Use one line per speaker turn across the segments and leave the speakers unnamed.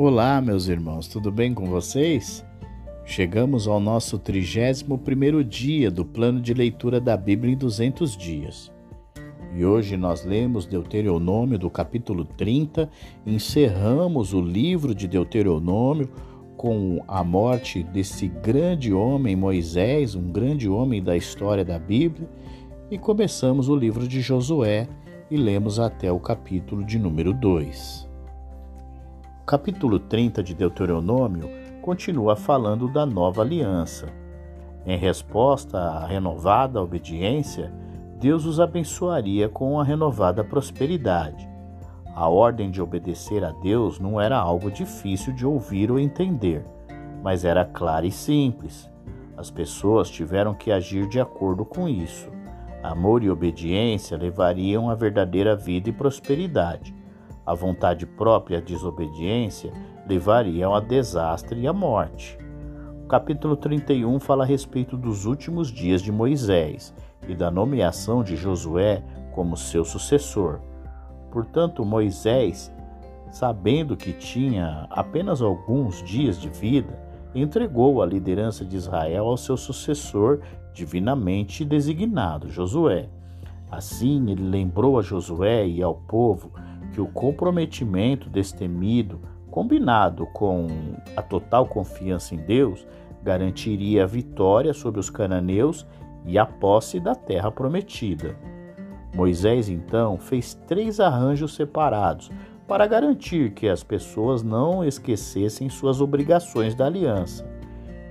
Olá, meus irmãos, tudo bem com vocês? Chegamos ao nosso 31 dia do plano de leitura da Bíblia em 200 dias. E hoje nós lemos Deuteronômio do capítulo 30, encerramos o livro de Deuteronômio com a morte desse grande homem Moisés, um grande homem da história da Bíblia, e começamos o livro de Josué e lemos até o capítulo de número 2 capítulo 30 de Deuteronômio continua falando da nova aliança. Em resposta à renovada obediência, Deus os abençoaria com a renovada prosperidade. A ordem de obedecer a Deus não era algo difícil de ouvir ou entender, mas era clara e simples. As pessoas tiveram que agir de acordo com isso. Amor e obediência levariam a verdadeira vida e prosperidade. A vontade própria e a desobediência levariam a desastre e à morte. O capítulo 31 fala a respeito dos últimos dias de Moisés e da nomeação de Josué como seu sucessor. Portanto, Moisés, sabendo que tinha apenas alguns dias de vida, entregou a liderança de Israel ao seu sucessor divinamente designado, Josué. Assim, ele lembrou a Josué e ao povo que o comprometimento destemido, combinado com a total confiança em Deus, garantiria a vitória sobre os cananeus e a posse da terra prometida. Moisés então fez três arranjos separados para garantir que as pessoas não esquecessem suas obrigações da aliança.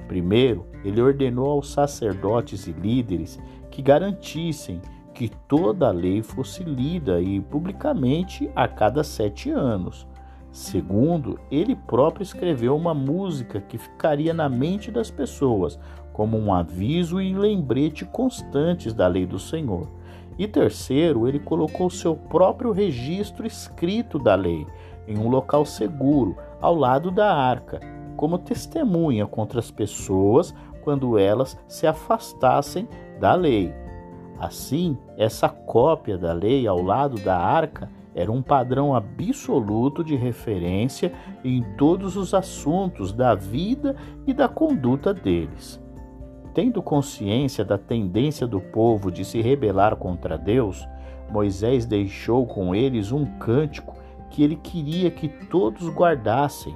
Primeiro, ele ordenou aos sacerdotes e líderes que garantissem que toda a lei fosse lida e publicamente a cada sete anos. Segundo, ele próprio escreveu uma música que ficaria na mente das pessoas como um aviso e lembrete constantes da lei do Senhor. E terceiro, ele colocou seu próprio registro escrito da lei em um local seguro, ao lado da arca, como testemunha contra as pessoas quando elas se afastassem da lei. Assim, essa cópia da lei ao lado da arca era um padrão absoluto de referência em todos os assuntos da vida e da conduta deles. Tendo consciência da tendência do povo de se rebelar contra Deus, Moisés deixou com eles um cântico que ele queria que todos guardassem.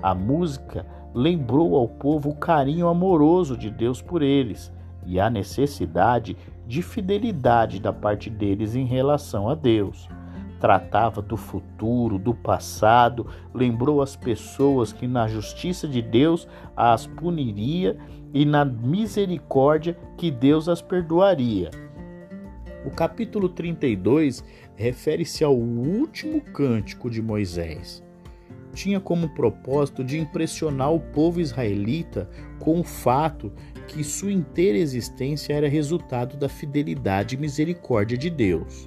A música lembrou ao povo o carinho amoroso de Deus por eles e a necessidade de fidelidade da parte deles em relação a Deus. Tratava do futuro, do passado, lembrou as pessoas que na justiça de Deus as puniria e na misericórdia que Deus as perdoaria. O capítulo 32 refere-se ao último cântico de Moisés tinha como propósito de impressionar o povo israelita com o fato que sua inteira existência era resultado da fidelidade e misericórdia de Deus.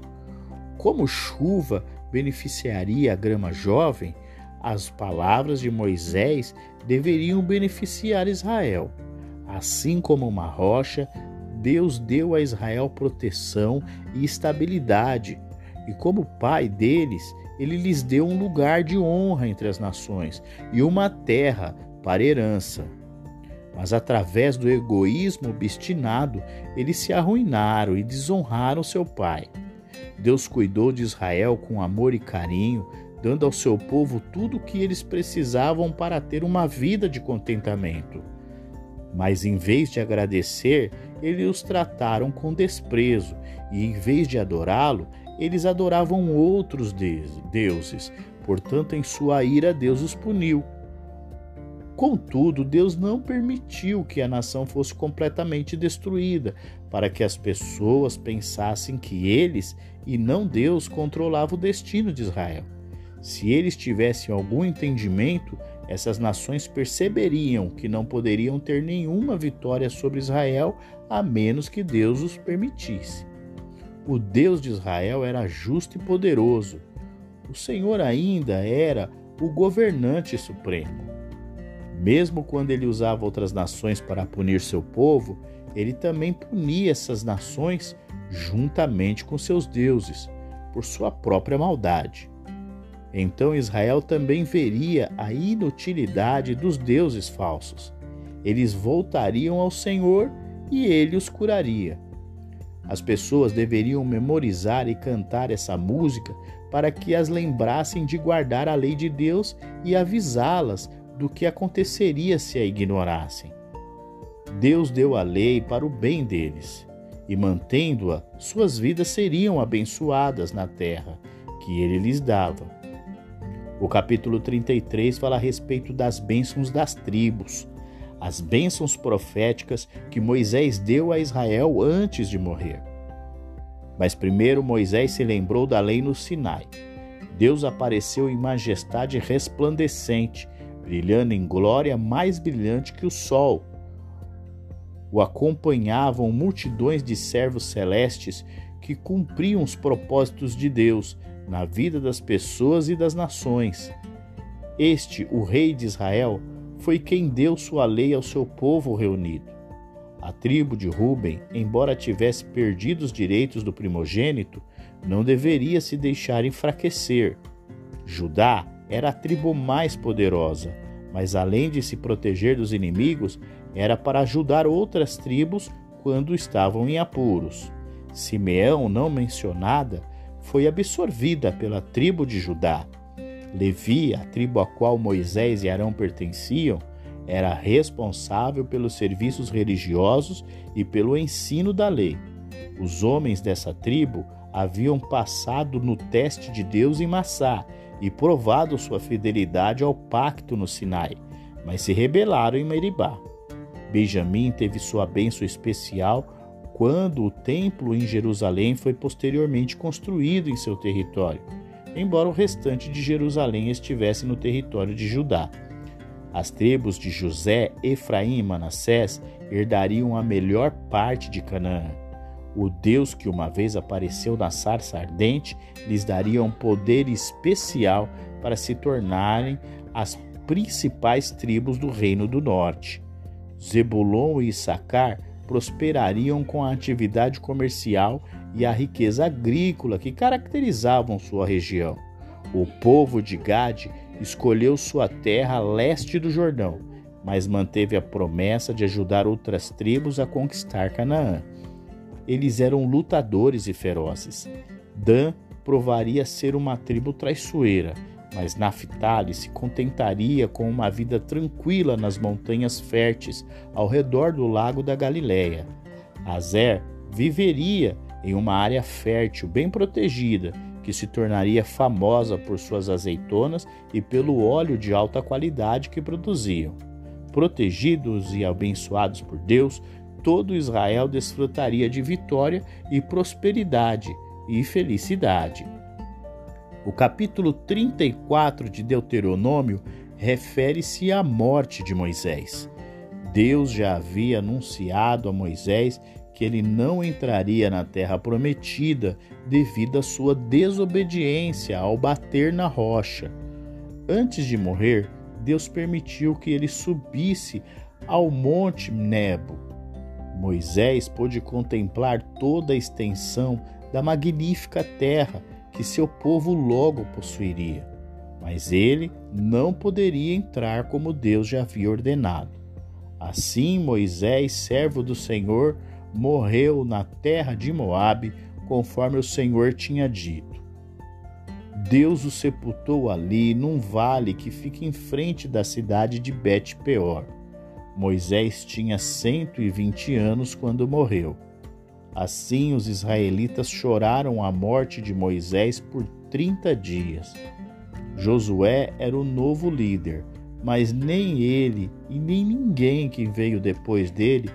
Como chuva beneficiaria a grama jovem, as palavras de Moisés deveriam beneficiar Israel. Assim como uma rocha, Deus deu a Israel proteção e estabilidade, e como pai deles, ele lhes deu um lugar de honra entre as nações e uma terra para herança. Mas através do egoísmo obstinado, eles se arruinaram e desonraram seu pai. Deus cuidou de Israel com amor e carinho, dando ao seu povo tudo o que eles precisavam para ter uma vida de contentamento. Mas em vez de agradecer, eles os trataram com desprezo, e em vez de adorá-lo, eles adoravam outros deuses, portanto, em sua ira, Deus os puniu. Contudo, Deus não permitiu que a nação fosse completamente destruída, para que as pessoas pensassem que eles e não Deus controlavam o destino de Israel. Se eles tivessem algum entendimento, essas nações perceberiam que não poderiam ter nenhuma vitória sobre Israel a menos que Deus os permitisse. O Deus de Israel era justo e poderoso. O Senhor ainda era o governante supremo. Mesmo quando ele usava outras nações para punir seu povo, ele também punia essas nações juntamente com seus deuses, por sua própria maldade. então Israel também veria a inutilidade dos deuses falsos. Eles voltariam ao Senhor e ele os curaria. As pessoas deveriam memorizar e cantar essa música para que as lembrassem de guardar a lei de Deus e avisá-las do que aconteceria se a ignorassem. Deus deu a lei para o bem deles, e mantendo-a, suas vidas seriam abençoadas na terra que ele lhes dava. O capítulo 33 fala a respeito das bênçãos das tribos, as bênçãos proféticas que Moisés deu a Israel antes de morrer. Mas primeiro Moisés se lembrou da lei no Sinai. Deus apareceu em majestade resplandecente, brilhando em glória mais brilhante que o sol. O acompanhavam multidões de servos celestes que cumpriam os propósitos de Deus na vida das pessoas e das nações. Este, o rei de Israel, foi quem deu sua lei ao seu povo reunido. A tribo de Ruben, embora tivesse perdido os direitos do primogênito, não deveria se deixar enfraquecer. Judá era a tribo mais poderosa, mas além de se proteger dos inimigos, era para ajudar outras tribos quando estavam em apuros. Simeão, não mencionada, foi absorvida pela tribo de Judá. Levi, a tribo a qual Moisés e Arão pertenciam, era responsável pelos serviços religiosos e pelo ensino da lei. Os homens dessa tribo haviam passado no teste de Deus em Massá e provado sua fidelidade ao pacto no Sinai, mas se rebelaram em Meribá. Benjamim teve sua bênção especial quando o templo em Jerusalém foi posteriormente construído em seu território, embora o restante de Jerusalém estivesse no território de Judá. As tribos de José, Efraim e Manassés herdariam a melhor parte de Canaã. O Deus que uma vez apareceu na sarça ardente lhes daria um poder especial para se tornarem as principais tribos do reino do norte. Zebulon e Issacar prosperariam com a atividade comercial e a riqueza agrícola que caracterizavam sua região. O povo de Gade escolheu sua terra a leste do Jordão, mas manteve a promessa de ajudar outras tribos a conquistar Canaã. Eles eram lutadores e ferozes. Dan provaria ser uma tribo traiçoeira mas Naphtali se contentaria com uma vida tranquila nas montanhas férteis ao redor do lago da Galileia. Azer viveria em uma área fértil bem protegida, que se tornaria famosa por suas azeitonas e pelo óleo de alta qualidade que produziam. Protegidos e abençoados por Deus, todo Israel desfrutaria de vitória e prosperidade e felicidade. O capítulo 34 de Deuteronômio refere-se à morte de Moisés. Deus já havia anunciado a Moisés que ele não entraria na terra prometida devido à sua desobediência ao bater na rocha. Antes de morrer, Deus permitiu que ele subisse ao monte Nebo. Moisés pôde contemplar toda a extensão da magnífica terra que seu povo logo possuiria, mas ele não poderia entrar como Deus já havia ordenado. Assim, Moisés, servo do Senhor, morreu na terra de Moabe, conforme o Senhor tinha dito. Deus o sepultou ali, num vale que fica em frente da cidade de Bet-peor. Moisés tinha 120 anos quando morreu. Assim os israelitas choraram a morte de Moisés por 30 dias. Josué era o novo líder, mas nem ele e nem ninguém que veio depois dele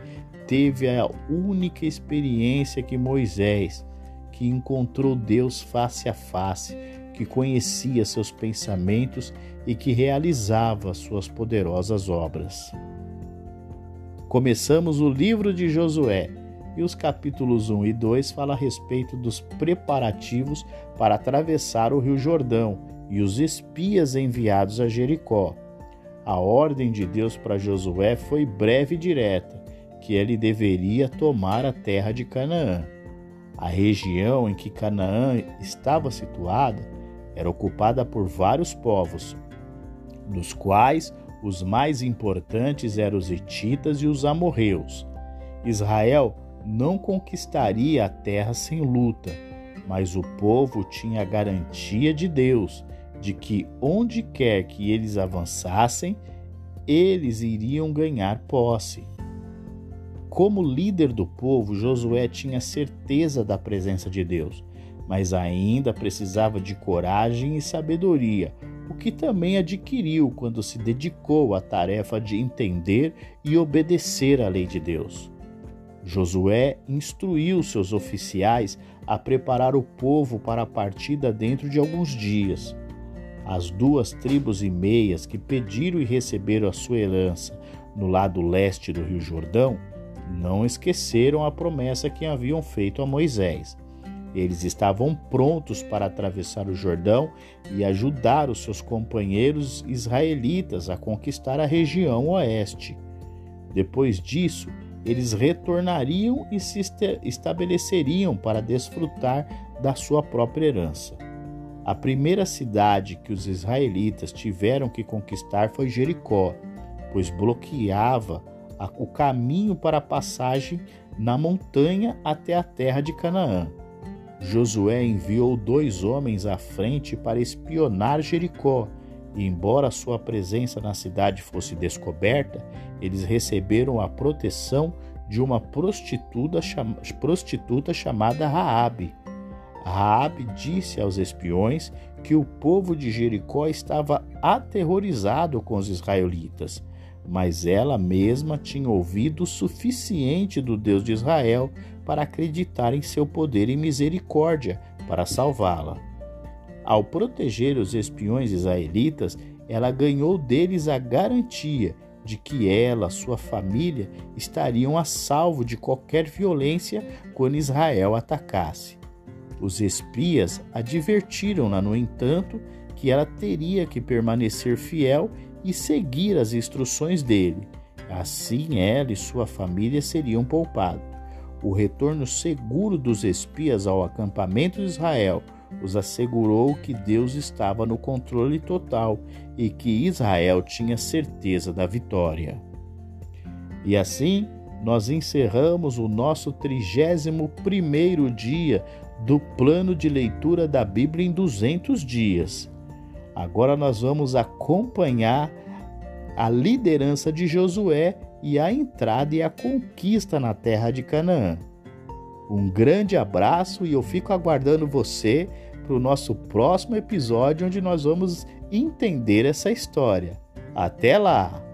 teve a única experiência que Moisés, que encontrou Deus face a face, que conhecia seus pensamentos e que realizava suas poderosas obras. Começamos o livro de Josué e os capítulos 1 e 2 falam a respeito dos preparativos para atravessar o Rio Jordão e os espias enviados a Jericó. A ordem de Deus para Josué foi breve e direta, que ele deveria tomar a terra de Canaã. A região em que Canaã estava situada era ocupada por vários povos, dos quais os mais importantes eram os hititas e os amorreus. Israel não conquistaria a terra sem luta, mas o povo tinha a garantia de Deus de que onde quer que eles avançassem, eles iriam ganhar posse. Como líder do povo, Josué tinha certeza da presença de Deus, mas ainda precisava de coragem e sabedoria, o que também adquiriu quando se dedicou à tarefa de entender e obedecer à lei de Deus. Josué instruiu seus oficiais a preparar o povo para a partida dentro de alguns dias. As duas tribos e meias que pediram e receberam a sua herança no lado leste do Rio Jordão não esqueceram a promessa que haviam feito a Moisés. Eles estavam prontos para atravessar o Jordão e ajudar os seus companheiros israelitas a conquistar a região oeste. Depois disso, eles retornariam e se estabeleceriam para desfrutar da sua própria herança. A primeira cidade que os israelitas tiveram que conquistar foi Jericó, pois bloqueava o caminho para a passagem na montanha até a terra de Canaã. Josué enviou dois homens à frente para espionar Jericó, e embora sua presença na cidade fosse descoberta, eles receberam a proteção de uma prostituta, prostituta chamada Raabe. Raabe disse aos espiões que o povo de Jericó estava aterrorizado com os israelitas, mas ela mesma tinha ouvido o suficiente do Deus de Israel para acreditar em seu poder e misericórdia para salvá-la. Ao proteger os espiões israelitas, ela ganhou deles a garantia de que ela, sua família, estariam a salvo de qualquer violência quando Israel atacasse. Os espias advertiram-na, no entanto, que ela teria que permanecer fiel e seguir as instruções dele. Assim ela e sua família seriam poupados. O retorno seguro dos espias ao acampamento de Israel os assegurou que Deus estava no controle total e que Israel tinha certeza da vitória. E assim, nós encerramos o nosso 31 primeiro dia do plano de leitura da Bíblia em 200 dias. Agora nós vamos acompanhar a liderança de Josué e a entrada e a conquista na terra de Canaã. Um grande abraço e eu fico aguardando você para o nosso próximo episódio, onde nós vamos entender essa história. Até lá!